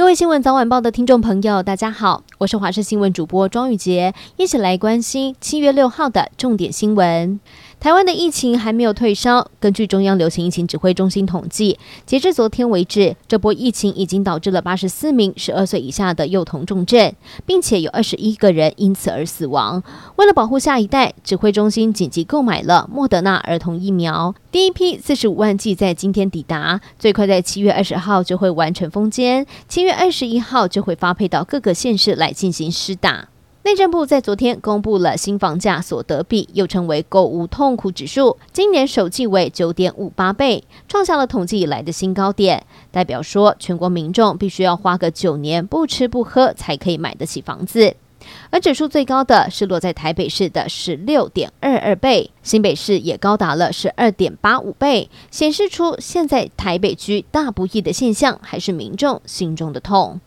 各位新闻早晚报的听众朋友，大家好，我是华视新闻主播庄雨洁，一起来关心七月六号的重点新闻。台湾的疫情还没有退烧。根据中央流行疫情指挥中心统计，截至昨天为止，这波疫情已经导致了八十四名十二岁以下的幼童重症，并且有二十一个人因此而死亡。为了保护下一代，指挥中心紧急购买了莫德纳儿童疫苗，第一批四十五万剂在今天抵达，最快在七月二十号就会完成封缄，七月二十一号就会发配到各个县市来进行施打。内政部在昨天公布了新房价所得比，又称为购物痛苦指数，今年首季为九点五八倍，创下了统计以来的新高点。代表说，全国民众必须要花个九年不吃不喝才可以买得起房子。而指数最高的是落在台北市的十六点二二倍，新北市也高达了十二点八五倍，显示出现在台北居大不易的现象，还是民众心中的痛。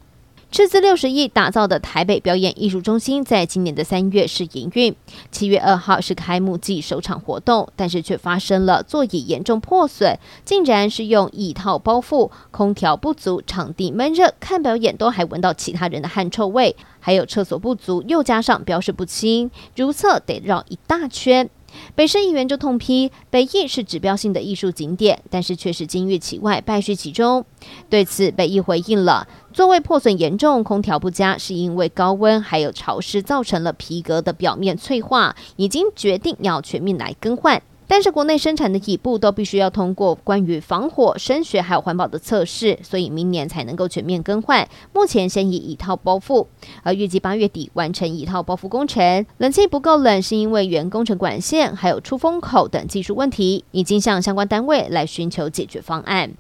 斥资六十亿打造的台北表演艺术中心，在今年的三月是营运，七月二号是开幕季首场活动，但是却发生了座椅严重破损，竟然是用椅套包覆，空调不足，场地闷热，看表演都还闻到其他人的汗臭味，还有厕所不足，又加上标示不清，如厕得绕一大圈。北市议员就痛批北艺是指标性的艺术景点，但是却是金玉其外，败絮其中。对此，北艺回应了：座位破损严重，空调不佳，是因为高温还有潮湿造成了皮革的表面脆化，已经决定要全面来更换。但是国内生产的椅布都必须要通过关于防火、声学还有环保的测试，所以明年才能够全面更换。目前先以一套包覆，而预计八月底完成一套包覆工程。冷气不够冷是因为原工程管线还有出风口等技术问题，已经向相关单位来寻求解决方案。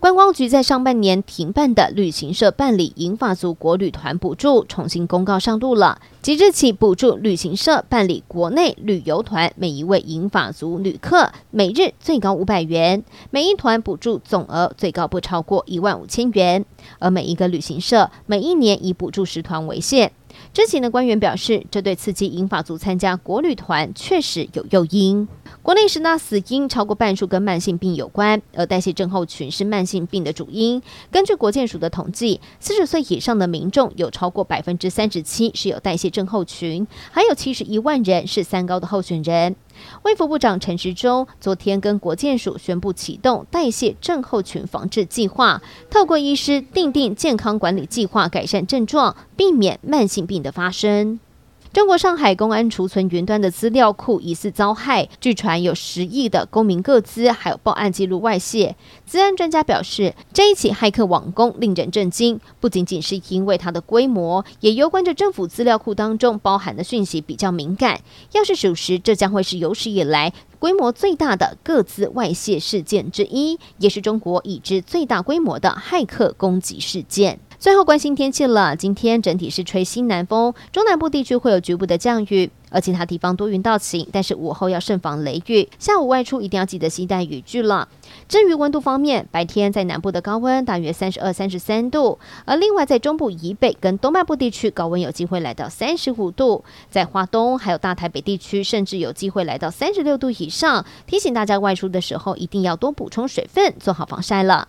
观光局在上半年停办的旅行社办理银发族国旅团补助重新公告上路了，即日起补助旅行社办理国内旅游团，每一位银发族旅客每日最高五百元，每一团补助总额最高不超过一万五千元，而每一个旅行社每一年以补助十团为限。知情的官员表示，这对刺激英法族参加国旅团确实有诱因。国内十大死因超过半数跟慢性病有关，而代谢症候群是慢性病的主因。根据国建署的统计，四十岁以上的民众有超过百分之三十七是有代谢症候群，还有七十一万人是三高的候选人。卫福部长陈时中昨天跟国健署宣布启动代谢症候群防治计划，透过医师订定健康管理计划，改善症状，避免慢性病的发生。中国上海公安储存云端的资料库疑似遭害，据传有十亿的公民个资还有报案记录外泄。资安专家表示，这一起骇客网攻令人震惊，不仅仅是因为它的规模，也攸关着政府资料库当中包含的讯息比较敏感。要是属实，这将会是有史以来规模最大的个资外泄事件之一，也是中国已知最大规模的骇客攻击事件。最后关心天气了，今天整体是吹西南风，中南部地区会有局部的降雨，而其他地方多云到晴，但是午后要慎防雷雨，下午外出一定要记得携带雨具了。至于温度方面，白天在南部的高温大约三十二、三十三度，而另外在中部以北跟东半部地区高温有机会来到三十五度，在华东还有大台北地区甚至有机会来到三十六度以上，提醒大家外出的时候一定要多补充水分，做好防晒了。